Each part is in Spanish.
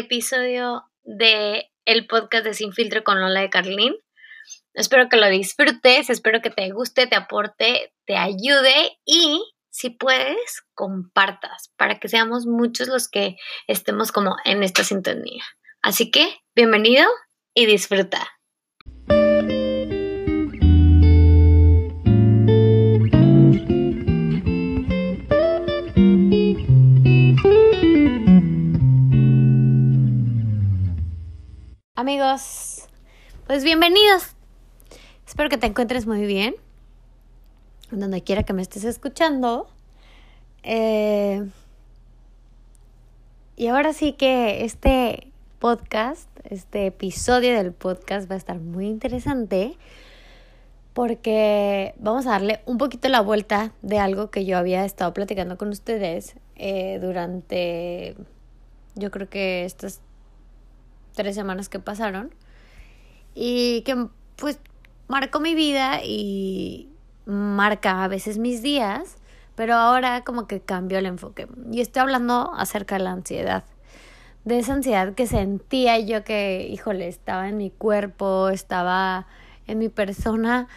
episodio de el podcast de Sin Filtro con Lola de Carlín. Espero que lo disfrutes, espero que te guste, te aporte, te ayude y si puedes, compartas para que seamos muchos los que estemos como en esta sintonía. Así que, bienvenido y disfruta. Amigos, pues bienvenidos. Espero que te encuentres muy bien, donde quiera que me estés escuchando. Eh, y ahora sí que este podcast, este episodio del podcast va a estar muy interesante porque vamos a darle un poquito la vuelta de algo que yo había estado platicando con ustedes eh, durante, yo creo que estas tres semanas que pasaron y que pues marcó mi vida y marca a veces mis días, pero ahora como que cambió el enfoque. Y estoy hablando acerca de la ansiedad, de esa ansiedad que sentía yo que, híjole, estaba en mi cuerpo, estaba en mi persona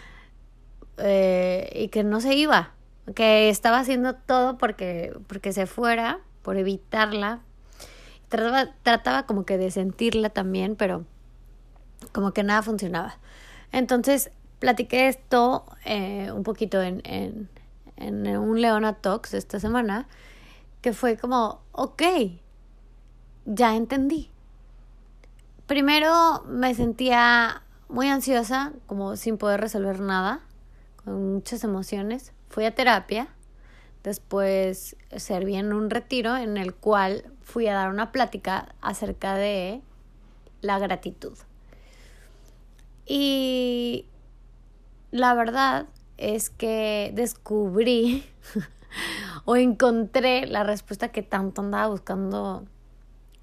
eh, y que no se iba, que estaba haciendo todo porque, porque se fuera, por evitarla, trataba, como que de sentirla también, pero como que nada funcionaba. Entonces, platiqué esto eh, un poquito en, en, en un Leona Talks esta semana, que fue como, ok, ya entendí. Primero me sentía muy ansiosa, como sin poder resolver nada, con muchas emociones. Fui a terapia Después serví en un retiro en el cual fui a dar una plática acerca de la gratitud. Y la verdad es que descubrí o encontré la respuesta que tanto andaba buscando,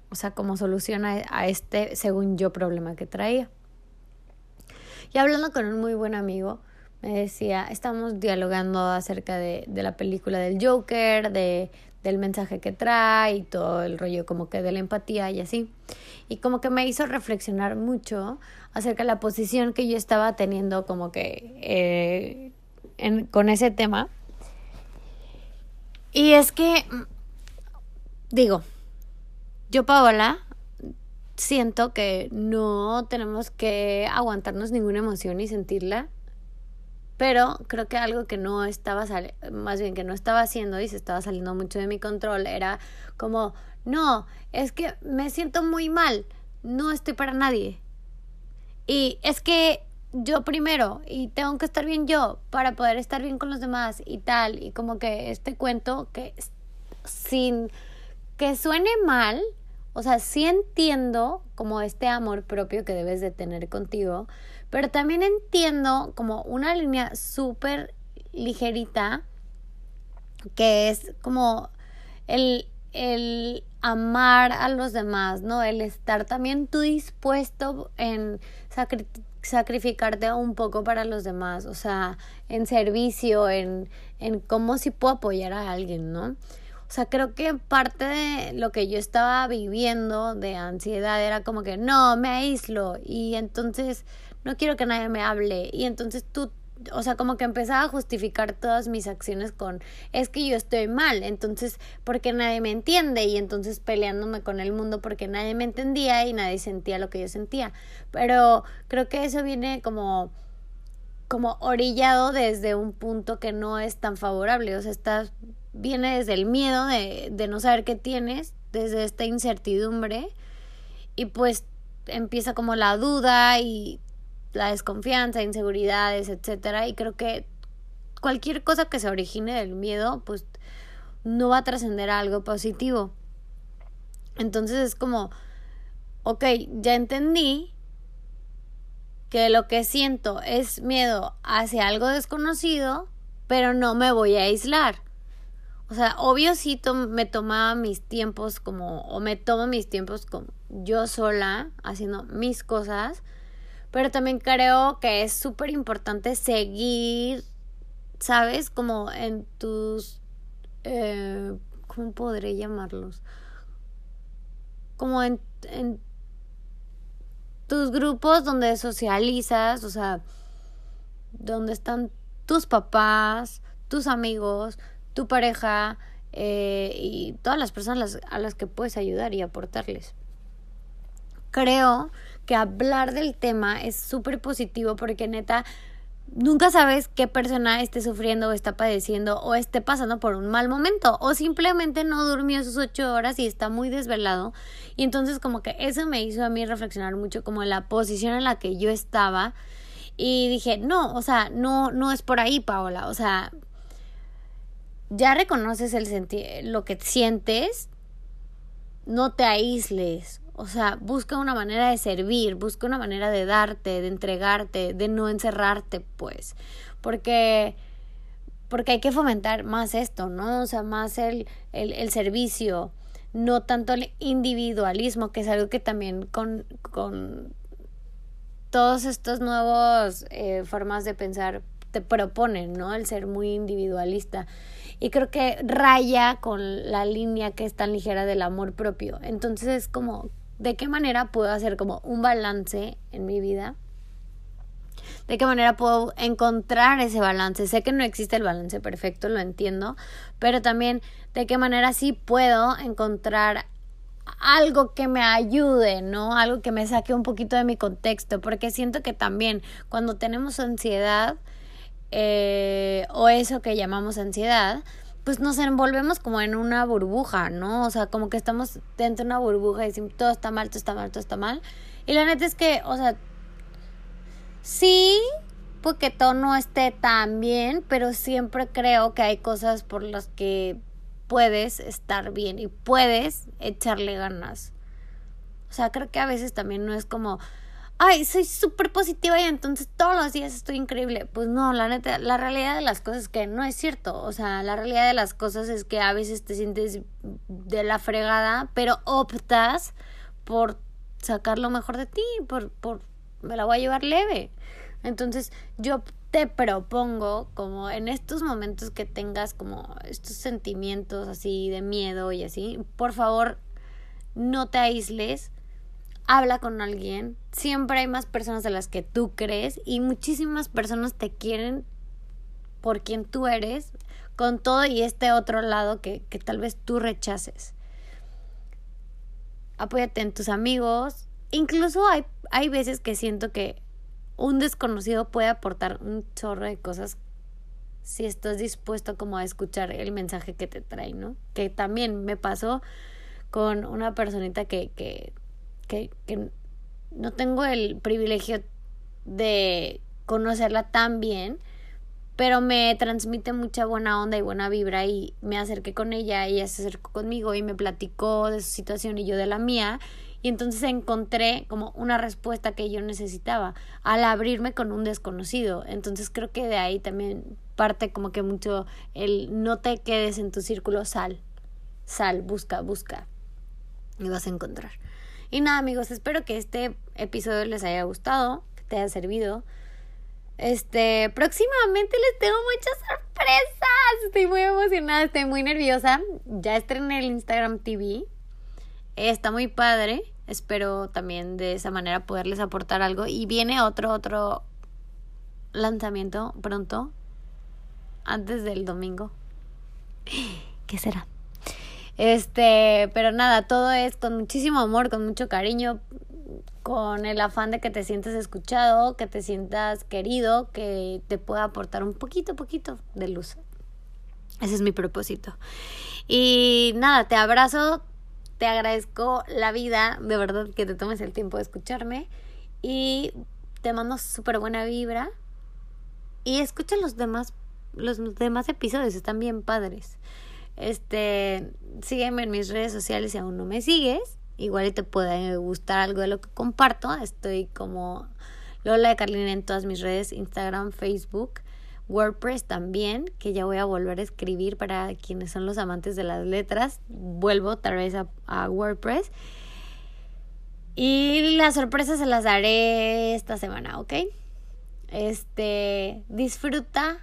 o sea, como solución a, a, este, según yo, problema que traía. Y hablando con un muy buen amigo, me decía, estamos dialogando acerca de, de la película del Joker, de, del mensaje que trae y todo el rollo como que de la empatía y así. Y como que me hizo reflexionar mucho acerca de la posición que yo estaba teniendo como que eh, con ese tema. Y es que, digo, yo Paola siento que no tenemos que aguantarnos ninguna emoción y sentirla pero creo que algo que no estaba, más bien que no estaba haciendo y se estaba saliendo mucho de mi control era como, no, es que me siento muy mal, no estoy para nadie. Y es que yo primero y tengo que estar bien yo para poder estar bien con los demás y tal. Y como que este cuento que sin que suene mal, o sea, sí entiendo como este amor propio que debes de tener contigo, pero también entiendo como una línea súper ligerita que es como el, el amar a los demás, ¿no? El estar también tú dispuesto en sacrificarte un poco para los demás, o sea, en servicio, en, en cómo si puedo apoyar a alguien, ¿no? O sea, creo que parte de lo que yo estaba viviendo de ansiedad era como que no, me aíslo y entonces no quiero que nadie me hable. Y entonces tú, o sea, como que empezaba a justificar todas mis acciones con, es que yo estoy mal, entonces, porque nadie me entiende. Y entonces peleándome con el mundo porque nadie me entendía y nadie sentía lo que yo sentía. Pero creo que eso viene como como orillado desde un punto que no es tan favorable, o sea, estás, viene desde el miedo de, no saber qué tienes, desde esta incertidumbre, y pues empieza como la duda y la desconfianza, inseguridades, etcétera, y creo que cualquier cosa que se origine del miedo, pues no va a trascender a algo positivo. Entonces es como, ok, ya entendí que lo que siento es miedo hacia algo desconocido, pero no me voy a aislar. O sea, obvio sí me tomaba mis tiempos como, o me tomo mis tiempos como yo sola, haciendo mis cosas, pero también creo que es súper importante seguir, ¿sabes? Como en tus... Eh, ¿Cómo podré llamarlos? como en, en tus grupos donde socializas, o sea, donde están tus papás, tus amigos, tu pareja eh, y todas las personas a las que puedes ayudar y aportarles. Creo que hablar del tema es súper positivo porque neta nunca sabes qué persona esté sufriendo o está padeciendo o esté pasando por un mal momento o simplemente no durmió sus ocho horas y está muy desvelado y entonces como que eso me hizo a mí reflexionar mucho como la posición en la que yo estaba y dije no o sea no no es por ahí Paola o sea ya reconoces el sentir lo que sientes no te aísles o sea, busca una manera de servir, busca una manera de darte, de entregarte, de no encerrarte, pues. Porque, porque hay que fomentar más esto, ¿no? O sea, más el, el, el servicio, no tanto el individualismo, que es algo que también con, con todos estos nuevos eh, formas de pensar te proponen, ¿no? El ser muy individualista. Y creo que raya con la línea que es tan ligera del amor propio. Entonces es como, de qué manera puedo hacer como un balance en mi vida. De qué manera puedo encontrar ese balance. Sé que no existe el balance perfecto, lo entiendo, pero también de qué manera sí puedo encontrar algo que me ayude, ¿no? Algo que me saque un poquito de mi contexto, porque siento que también cuando tenemos ansiedad eh, o eso que llamamos ansiedad, pues nos envolvemos como en una burbuja, ¿no? O sea, como que estamos dentro de una burbuja y decimos todo está mal, todo está mal, todo está mal. Y la neta es que, o sea, sí, porque todo no esté tan bien, pero siempre creo que hay cosas por las que puedes estar bien y puedes echarle ganas. O sea, creo que a veces también no es como, ay, soy súper positiva y entonces todos los días estoy increíble. Pues no, la neta, la realidad de las cosas es que no es cierto. O sea, la realidad de las cosas es que a veces te sientes de la fregada, pero optas por sacar lo mejor de ti, por, por, me la voy a llevar leve. Entonces, yo te propongo como en estos momentos que tengas como estos sentimientos así de miedo y así, por favor, no te aísles habla con alguien. Siempre hay más personas de las que tú crees y muchísimas personas te quieren por quien tú eres, con todo y este otro lado que, que tal vez tú rechaces. Apóyate en tus amigos. Incluso hay, hay veces que siento que un desconocido puede aportar un chorro de cosas si estás dispuesto como a escuchar el mensaje que te trae, ¿no? Que también me pasó con una personita que, que que, no tengo el privilegio de conocerla tan bien, pero me transmite mucha buena onda y buena vibra y me acerqué con ella, ella se acercó conmigo y me platicó de su situación y yo de la mía y entonces encontré como una respuesta que yo necesitaba al abrirme con un desconocido. Entonces creo que de ahí también parte como que mucho el no te quedes en tu círculo, sal, sal, busca, busca y vas a encontrar. Y nada, amigos, espero que este episodio les haya gustado, que te haya servido. Este, próximamente les tengo muchas sorpresas. Estoy muy emocionada, estoy muy nerviosa. Ya estrené el Instagram TV. Está muy padre. Espero también de esa manera poderles aportar algo. Y viene otro, otro lanzamiento pronto. Antes del domingo. ¿Qué será? Este, pero nada, todo es con muchísimo amor, con mucho cariño, con el afán de que te sientas escuchado, que te sientas querido, que te pueda aportar un poquito, poquito de luz. Ese es mi propósito. Y nada, te abrazo, te agradezco la vida, de verdad que te tomes el tiempo de escucharme y te mando súper buena vibra y escucha los demás, los demás episodios, están bien padres. Este, sígueme en mis redes sociales si aún no me sigues. Igual te puede gustar algo de lo que comparto. Estoy como Lola de Carlina en todas mis redes, Instagram, Facebook, WordPress también, que ya voy a volver a escribir para quienes son los amantes de las letras. Vuelvo otra vez a, a WordPress. Y las sorpresas se las daré esta semana, ¿ok? Este, disfruta,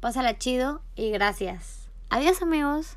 pásala chido y gracias. Adiós amigos.